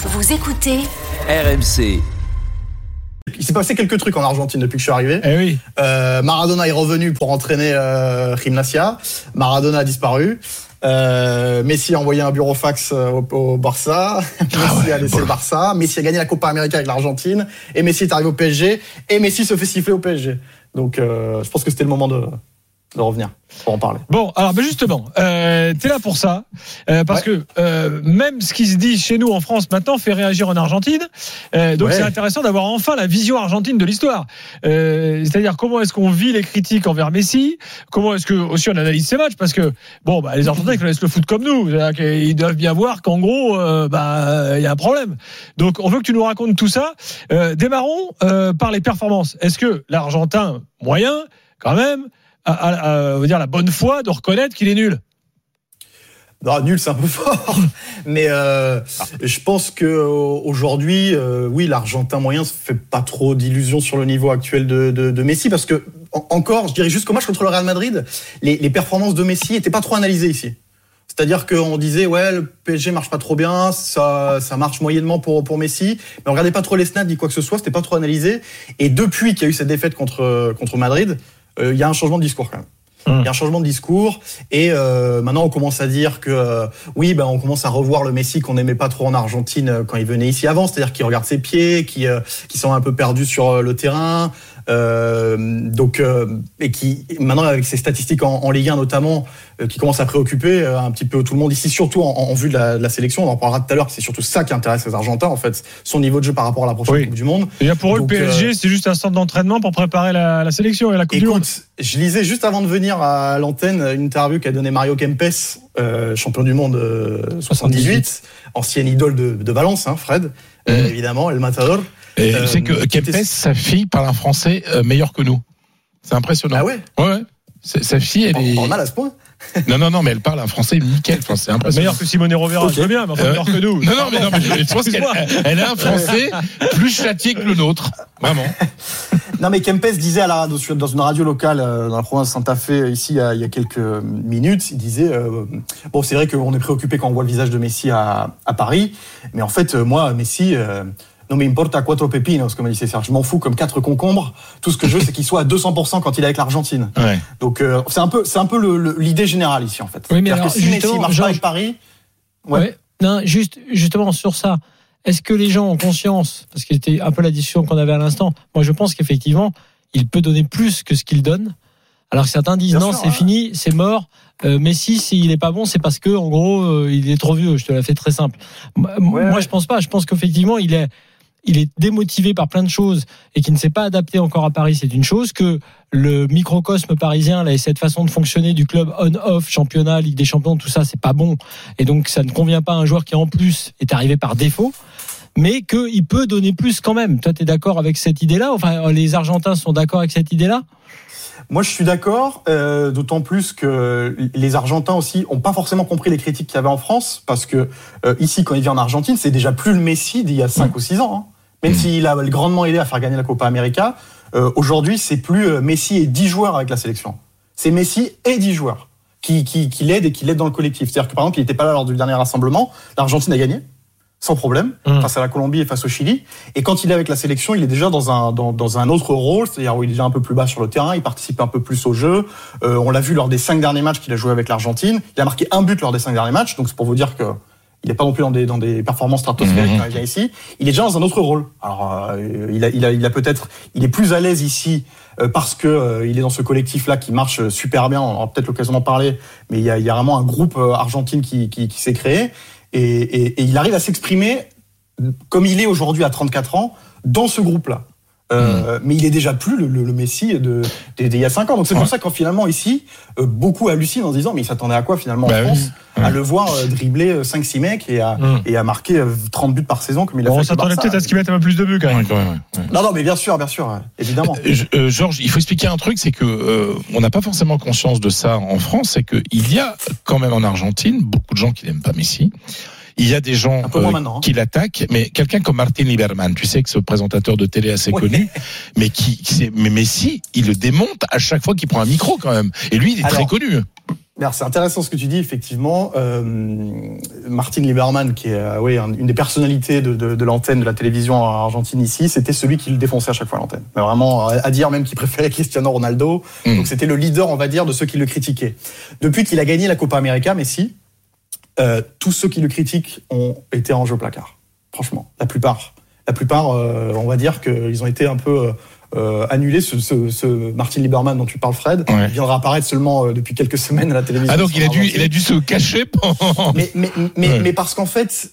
Vous écoutez RMC. Il s'est passé quelques trucs en Argentine depuis que je suis arrivé. Eh oui. Euh, Maradona est revenu pour entraîner euh, Gimnasia. Maradona a disparu. Euh, Messi a envoyé un bureau fax euh, au, au Barça. Messi a laissé le Barça. Messi a gagné la Copa América avec l'Argentine. Et Messi est arrivé au PSG. Et Messi se fait siffler au PSG. Donc, euh, je pense que c'était le moment de, de revenir pour en parler. Bon, alors ben justement, euh, t'es là pour ça, euh, parce Ouais. que euh, même ce qui se dit chez nous en France maintenant fait réagir en Argentine. Euh, donc Ouais. c'est intéressant d'avoir enfin la vision argentine de l'histoire. Euh, C'est-à-dire comment est-ce qu'on vit les critiques envers Messi, comment est-ce que aussi on analyse ces matchs, parce que bon, bah, les Argentins ils connaissent le foot comme nous, qu'ils doivent bien voir qu'en gros, euh, bah il y a un problème. Donc on veut que tu nous racontes tout ça. Euh, démarrons euh, par les performances. Est-ce que l'Argentin moyen, quand même, on va dire la bonne foi de reconnaître qu'il est nul Non, nul, c'est un peu fort. Mais euh, je pense que euh, aujourd'hui, euh, oui, l'Argentin moyen se fait pas trop d'illusions sur le niveau actuel de, de, de Messi parce que en- encore, je dirais jusqu'au match contre le Real Madrid, les, les performances de Messi étaient pas trop analysées ici. C'est-à-dire qu'on disait ouais le PSG marche pas trop bien, ça ça marche moyennement pour pour Messi, mais on regardait pas trop les stats ni quoi que ce soit, c'était pas trop analysé. Et depuis qu'il y a eu cette défaite contre contre Madrid, il y a un changement de discours quand même. Il y a un changement de discours et euh, maintenant on commence à dire que euh, oui, ben on commence à revoir le Messi qu'on n'aimait pas trop en Argentine euh, quand il venait ici avant, c'est-à-dire qu'il regarde ses pieds, qui euh, un peu perdus sur euh, le terrain, euh, donc euh, et qui maintenant avec ses statistiques en, en Ligue 1 notamment, euh, qui commencent à préoccuper euh, un petit peu tout le monde ici, surtout en, en vue de la, de la sélection. On en parlera tout à l'heure, c'est surtout ça qui intéresse les Argentins en fait, son niveau de jeu par rapport à la prochaine Oui. Coupe du Monde. Déjà pour eux, Donc, le PSG, euh, c'est juste un centre d'entraînement pour préparer la, la sélection et la Coupe du Monde. Écoute, je lisais juste avant de venir à l'antenne une interview qu'a donné Mario Kempes, euh, champion du monde euh, 78, ancienne idole de, de Valence, hein, Fred, euh, Mhm. évidemment, El Matador. Et Euh, tu sais que Kempes, sa fille parle un français euh, meilleur que nous. C'est impressionnant. Ah ouais Ouais, Sa fille, elle On est. parle mal à ce point Non, non, non, mais elle parle un français nickel. Enfin, c'est impressionnant. Meilleur que Simone Rovera, Ok. je veux bien, mais enfin Euh, meilleur que nous. Non, non, mais, non, mais je, je pense qu'elle a un français plus châtié que le nôtre. Vraiment. Non, mais Kempes disait à la radio, dans une radio locale euh, dans la province de Santa Fe, ici, il y a, il y a quelques minutes, il disait euh, Bon, c'est vrai qu'on est préoccupé quand on voit le visage de Messi à, à Paris, mais en fait, moi, Messi. euh, non mais importa cuatro pepinos, comme dit Serge. Je m'en fous comme quatre concombres. Tout ce que je veux, c'est qu'il soit à 200% quand il est avec l'Argentine. Ouais. Donc euh, c'est un peu, c'est un peu l'idée générale ici en fait. Oui, mais alors, que si Messi marche pas avec Paris, ouais. Ouais. Non, juste, justement sur ça. Est-ce que les gens ont conscience, parce que c'était un peu la discussion qu'on avait à l'instant, moi je pense qu'effectivement, il peut donner plus que ce qu'il donne. Alors que certains disent Bien non, c'est ouais. fini, c'est mort. Euh, Messi, s'il est pas bon, c'est parce que en gros, euh, il est trop vieux. Je te la fais très simple. Moi, moi, ouais. je pense pas. Je pense qu'effectivement, il est, il est démotivé par plein de choses et qui ne s'est pas adapté encore à Paris. C'est une chose que le microcosme parisien là, et cette façon de fonctionner du club on-off, championnat, Ligue des Champions, tout ça, c'est pas bon. Et donc, ça ne convient pas à un joueur qui en plus est arrivé par défaut. Mais qu'il peut donner plus quand même. Toi, tu es d'accord avec cette idée-là? Enfin, les Argentins sont d'accord avec cette idée-là? Moi, je suis d'accord, euh, d'autant plus que les Argentins aussi ont pas forcément compris les critiques qu'il y avait en France, parce que euh, ici, quand il vient en Argentine, c'est déjà plus le Messi d'il y a 5 ou 6 ans. hein. Même s'il a grandement aidé à faire gagner la Copa América, euh, aujourd'hui, c'est plus euh, Messi et 10 joueurs avec la sélection. C'est Messi et 10 joueurs qui, qui, qui l'aident et qui l'aident dans le collectif. C'est-à-dire que, par exemple, il n'était pas là lors du dernier rassemblement, l'Argentine a gagné. Sans problème, Mm. face à la Colombie et face au Chili. Et quand il est avec la sélection, il est déjà dans un, dans, dans un autre rôle, c'est-à-dire où il est déjà un peu plus bas sur le terrain, il participe un peu plus au jeu. Euh, on l'a vu lors des cinq derniers matchs qu'il a joué avec l'Argentine. Il a marqué un but lors des cinq derniers matchs, donc c'est pour vous dire que il n'est pas non plus dans des, dans des performances stratosphériques Mhm. quand il vient ici. Il est déjà dans un autre rôle. Alors, euh, il a, il a, il a peut-être, il est plus à l'aise ici euh, parce que euh, il est dans ce collectif-là qui marche super bien. On aura peut-être l'occasion d'en parler, mais il y a, il y a vraiment un groupe euh, argentine qui, qui, qui s'est créé et, il arrive à s'exprimer comme il est aujourd'hui à 34 ans dans ce groupe-là. Euh, Mais il est déjà plus le, le- le Messi de, des- des- il y a 5 ans. Donc c'est pour Ouais. ça qu'en finalement ici, euh, beaucoup hallucinent en se disant mais il s'attendait à quoi finalement Bah en oui. France Ouais. À le voir euh, dribbler 5-6 mecs et à, Mm. et à marquer euh, 30 buts par saison comme il a Bon, fait on s'attendait peut-être à ce qu'il mette un peu plus de buts quand Ouais, même. quand même, ouais, ouais. Non, non, mais bien sûr, bien sûr, évidemment. Euh, euh, Georges, il faut expliquer un truc, c'est que euh, on n'a pas forcément conscience de ça en France, c'est qu'il y a quand même en Argentine beaucoup de gens qui n'aiment pas Messi. Il y a des gens maintenant, hein. qui l'attaquent, mais quelqu'un comme Martin Lieberman, tu sais que ce présentateur de télé assez Ouais. connu, mais qui, mais Messi, il le démonte à chaque fois qu'il prend un micro quand même. Et lui, il est très connu. Alors, c'est intéressant ce que tu dis, effectivement. Euh, Martin Lieberman, qui est euh, oui, un- une des personnalités de, de, de l'antenne de la télévision en Argentine ici, c'était celui qui le défonçait à chaque fois à l'antenne. Mais Vraiment, à dire même qu'il préférait Cristiano Ronaldo. Mm. Donc, c'était le leader, on va dire, de ceux qui le critiquaient. Depuis qu'il a gagné la Copa América, Messi, euh, tous ceux qui le critiquent ont été en jeu au placard. Franchement, la plupart. La plupart, euh, on va dire qu'ils ont été un peu euh, annulés. Ce, ce, ce Martin Lieberman dont tu parles, Fred, Ouais. il vient de réapparaître seulement depuis quelques semaines à la télévision. Ah donc il a dû, il a dû se cacher pendant. Mais, mais, mais, Ouais. mais parce qu'en fait,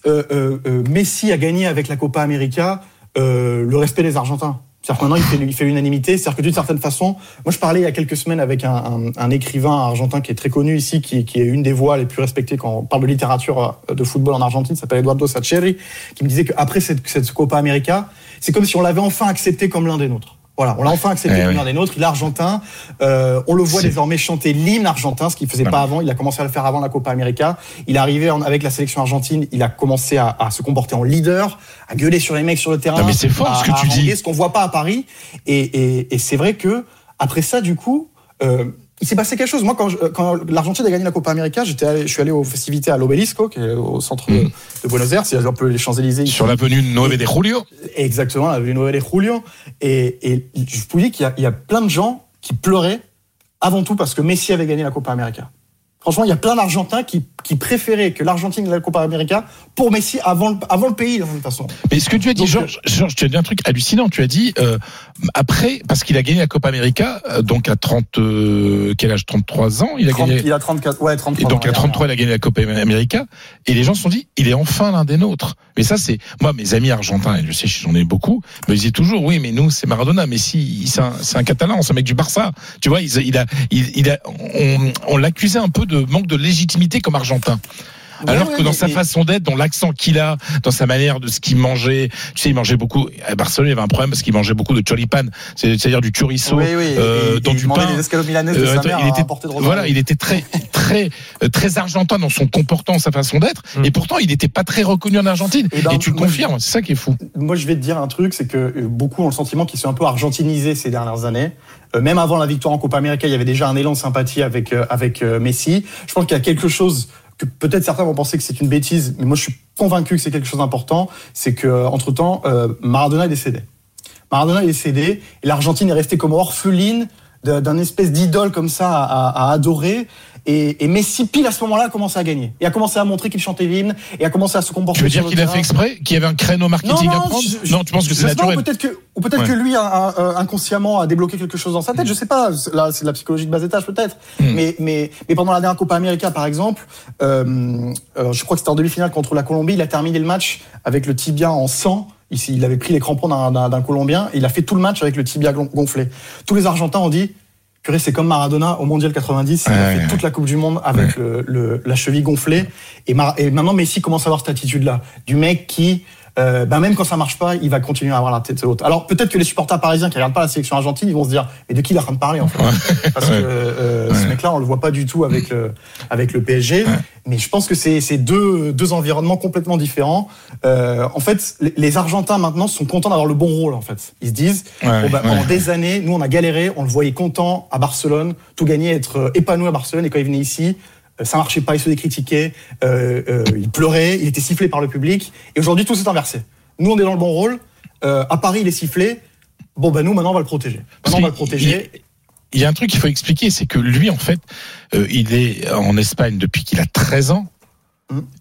Messi a gagné avec la Copa América le respect des Argentins. C'est-à-dire que maintenant, il fait, il fait l'unanimité. C'est-à-dire que d'une certaine façon, moi, je parlais il y a quelques semaines avec un, un, un écrivain argentin qui est très connu ici, qui, qui est une des voix les plus respectées quand on parle de littérature euh, de football en Argentine, s'appelle Eduardo Sacheri, qui me disait qu'après cette, cette Copa América, c'est comme si on l'avait enfin accepté comme l'un des nôtres. Voilà, on l'a enfin accepté Eh oui. l'un des nôtres. Il est argentin. Euh, on le voit désormais chanter l'hymne argentin, ce qu'il faisait Voilà. pas avant. Il a commencé à le faire avant la Copa América. Il est arrivé en- avec la sélection argentine. Il a commencé à, à se comporter en leader, à gueuler sur les mecs sur le terrain. Non, mais c'est fort à- ce que tu dis. Ce qu'on voit pas à Paris. Et, et, et c'est vrai que après ça, du coup. Euh, il s'est passé quelque chose. Moi, quand, je- quand l'Argentine a gagné la Copa América, j'étais, je suis allé aux festivités à l'Obelisco, qui est au centre de, Mm. de Buenos Aires, c'est un peu les Champs-Élysées. Sur l'avenue Nueve de Julio. Exactement, la Nouvelle et Julio. Et, et je vous dis qu'il y, y a plein de gens qui pleuraient avant tout parce que Messi avait gagné la Copa América. Franchement, il y a plein d'Argentins qui, qui préféraient que l'Argentine gagne la Copa América pour Messi avant le, avant le pays, de toute façon. Mais ce que tu as dit, Donc, Georges, Georges, tu as dit un truc hallucinant. Tu as dit euh, après, parce qu'il a gagné la Copa América, euh, donc à 30, euh, quel âge? 33 ans, il a 30 gagné. il a 33, ouais, 33 Et donc ans, à 33, il a gagné la Copa América. Et les gens se sont dit, il est enfin l'un des nôtres. Mais ça, c'est moi, mes amis argentins, et je sais, j'en ai beaucoup, me disaient toujours, oui, mais nous, c'est Maradona. Mais si, c'est un, Catalan, c'est un mec du Barça. Tu vois, il, il a, il, il a, on, on l'accusait un peu de manque de légitimité comme Argentin. Ouais, Alors ouais, que dans sa façon d'être, dans l'accent qu'il a, dans sa manière de ce qu'il mangeait, tu sais, il mangeait beaucoup. À Barcelone, il y avait un problème parce qu'il mangeait beaucoup de choripan, c'est- c'est-à-dire du chorizo, Oui, oui, euh, dans du pain. Euh, sa attends, mère il était, voilà, il était très, très, euh, très argentin dans son comportement, sa façon d'être, Mm. et pourtant il n'était pas très reconnu en Argentine. Eh ben, et tu le moi, confirmes, c'est ça qui est fou. Moi, je vais te dire un truc, c'est que beaucoup ont le sentiment qu'ils sont un peu argentinisés ces dernières années. Euh, même avant la victoire en Copa América, il y avait déjà un élan de sympathie avec euh, avec euh, Messi. Je pense qu'il y a quelque chose que peut-être certains vont penser que c'est une bêtise, mais moi je suis convaincu que c'est quelque chose d'important. C'est que entre temps, Maradona est décédé. Maradona est décédé et l'Argentine est restée comme orpheline d'un espèce d'idole comme ça à adorer. Et, et Messi, pile à ce moment-là, a commencé à gagner. Et a commencé à montrer qu'il chantait l'hymne et a commencé à se comporter Tu veux dire qu'il a fait exprès, qu'il y avait un créneau marketing à prendre je- Non, tu penses que c'est naturel Peut-être que, ou peut-être Ouais. que lui, a, a- a- inconsciemment, a débloqué quelque chose dans sa tête. Je sais pas. Là, c'est de la psychologie de bas étage, peut-être. Mm. Mais, mais, mais pendant la dernière Copa América, par exemple, euh, euh, je crois que c'était en demi-finale contre la Colombie. Il a terminé le match avec le tibia en sang. Ici, il avait pris les crampons d'un- Colombien. Et il a fait tout le match avec le tibia gon- gonflé. Tous les Argentins ont dit. Purée, c'est comme Maradona au Mondial 90. Il a fait toute la Coupe du Monde avec le, le- la cheville gonflée. Et, Mar- et maintenant, Messi commence à avoir cette attitude-là. Du mec qui, euh, bah, même quand ça marche pas, il va continuer à avoir la tête haute. Alors, peut-être que les supporters parisiens qui regardent pas la sélection argentine, ils vont se dire, mais de qui il est en train de parler, en fait? Parce que, euh, ce mec-là, on le voit pas du tout avec le, avec le PSG. Mais je pense que c'est c'est deux, deux environnements complètement différents. Euh, en fait, les- Argentins maintenant sont contents d'avoir le bon rôle. En fait, ils se disent bah, ouais. pendant des années, nous on a galéré, on le voyait content à Barcelone, tout gagner, être euh, épanoui à Barcelone. Et quand il venait ici, ça marchait pas, il se critiquer, euh, euh, il pleurait, il était sifflé par le public. Et aujourd'hui, tout s'est inversé. Nous, on est dans le bon rôle. Euh, à Paris, il est sifflé. Bon, bah nous, maintenant, on va le protéger. Maintenant, on va le protéger. Il y a un truc qu'il faut expliquer, c'est que lui, en fait, euh, il est en Espagne depuis qu'il a 13 ans.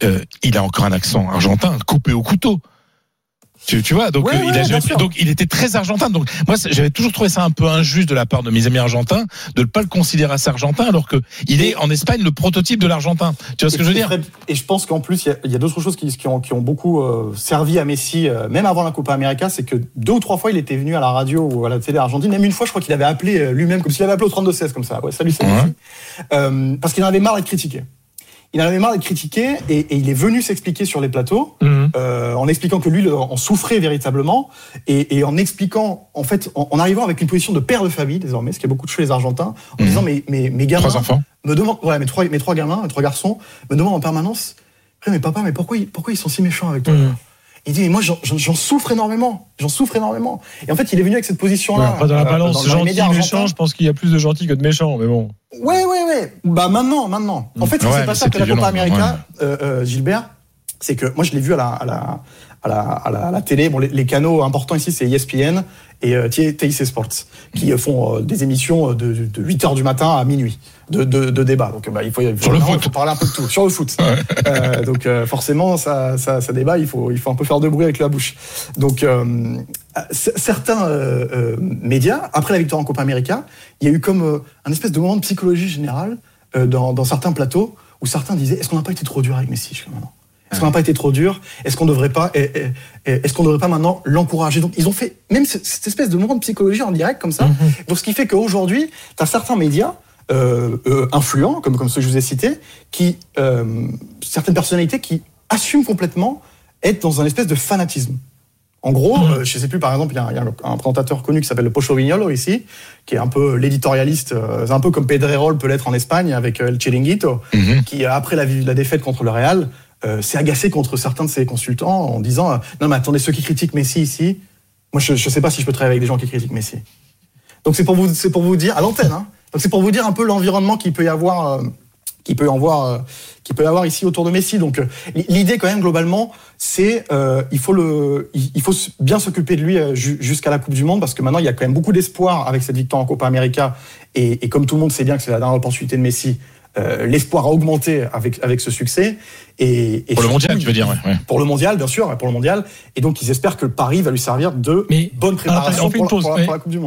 Euh, il a encore un accent argentin coupé au couteau. Tu, tu vois, donc Ouais, euh, il ouais, a jamais donc il était très argentin. Donc moi j'avais toujours trouvé ça un peu injuste de la part de mes amis argentins de ne pas le considérer assez argentin alors que il est en Espagne le prototype de l'argentin. Tu vois ce que je veux Et dire? Et je pense qu'en plus, il y a- il y a, d'autres choses qui, qui ont, qui ont beaucoup euh, servi à Messi, euh, même avant la Copa América, c'est que deux ou trois fois, il était venu à la radio ou à la télé argentine. Même une fois, je crois qu'il avait appelé lui-même, comme s'il avait appelé au 32-16, comme ça. Ouais, salut, salut. Ouais. Euh, parce qu'il en avait marre d'être critiqué. Il en avait marre d'être critiqué et, et il est venu s'expliquer sur les plateaux. Mhm. euh, en expliquant que lui le- en souffrait véritablement et, et en expliquant en fait en, en arrivant avec une position de père de famille désormais ce qui est beaucoup de chez les Argentins en Mhm. disant mais mes, mes gamins Trois enfants. me demandent ouais mes trois mes trois gamins mes trois garçons me demandent en permanence mais papa mais pourquoi ils, pourquoi ils sont si méchants avec toi? Mhm. Il dit mais moi j'en- souffre énormément j'en souffre énormément et en fait il est venu avec cette position là Après, dans la balance gentil, méchant, je pense qu'il y a plus de gentils que de méchants, mais bon. Ouais, ouais, ouais. Bah maintenant, maintenant. En fait, ce qui Ouais, s'est mais passé après la Copa América, euh, euh, Gilbert, c'est que moi je l'ai vu à la, à la, à la, à la, à la télé. Bon, les, les canaux importants ici, c'est ESPN et euh, TIC Sports, qui euh, font euh, des émissions de, de, de 8 heures du matin à minuit de, de, de débat. Donc, bah, il faut, il faut, il parler un peu de tout. Sur le foot. Euh, donc, euh, forcément, ça, ça, ça débat, il faut, il faut un peu faire de bruit avec la bouche. Donc, euh, certains médias, après la victoire en Copa América, il y a eu comme un espèce de moment de psychologie générale dans, dans certains plateaux où certains disaient est-ce qu'on n'a pas été trop dur avec Messi jusqu'à maintenant? Est-ce qu'on n'a pas été trop dur Est-ce qu'on devrait pas Est-ce qu'on devrait pas maintenant l'encourager? Donc ils ont fait même ce- cette espèce de moment de psychologie en direct comme ça. Donc ce qui fait qu'aujourd'hui, tu as certains médias euh, euh, influents comme comme ceux que je vous ai cités, qui euh, certaines personnalités qui assument complètement être dans un espèce de fanatisme. En gros, euh, je sais plus, par exemple, il y a, un- il y a un présentateur connu qui s'appelle Pocho Vignolo ici, qui est un peu l'éditorialiste, un peu comme Pedrerol peut l'être en Espagne avec El Chiringuito, Mhm. qui, après la, la défaite contre le Real, euh, s'est agacé contre certains de ses consultants en disant euh, Non, mais attendez, ceux qui critiquent Messi ici, moi, je ne sais pas si je peux travailler avec des gens qui critiquent Messi. Donc, c'est pour vous, pour vous dire, à l'antenne, hein, donc c'est pour vous dire un peu l'environnement qu'il peut y avoir. euh, qui peut y avoir, euh, peut y avoir ici autour de Messi. Donc l'idée quand même globalement, c'est euh, il faut le, il faut bien s'occuper de lui ju- jusqu'à la Coupe du Monde parce que maintenant il y a quand même beaucoup d'espoir avec cette victoire en Copa América et, et comme tout le monde sait bien que c'est la dernière opportunité de Messi, euh, l'espoir a augmenté avec avec ce succès et, et Pour le mondial, tu veux dire, ouais. Pour le mondial, bien sûr, pour le mondial. Et donc ils espèrent que le Paris va lui servir de Mais- bonne préparation pour, la- pour la- pour la Coupe du Monde.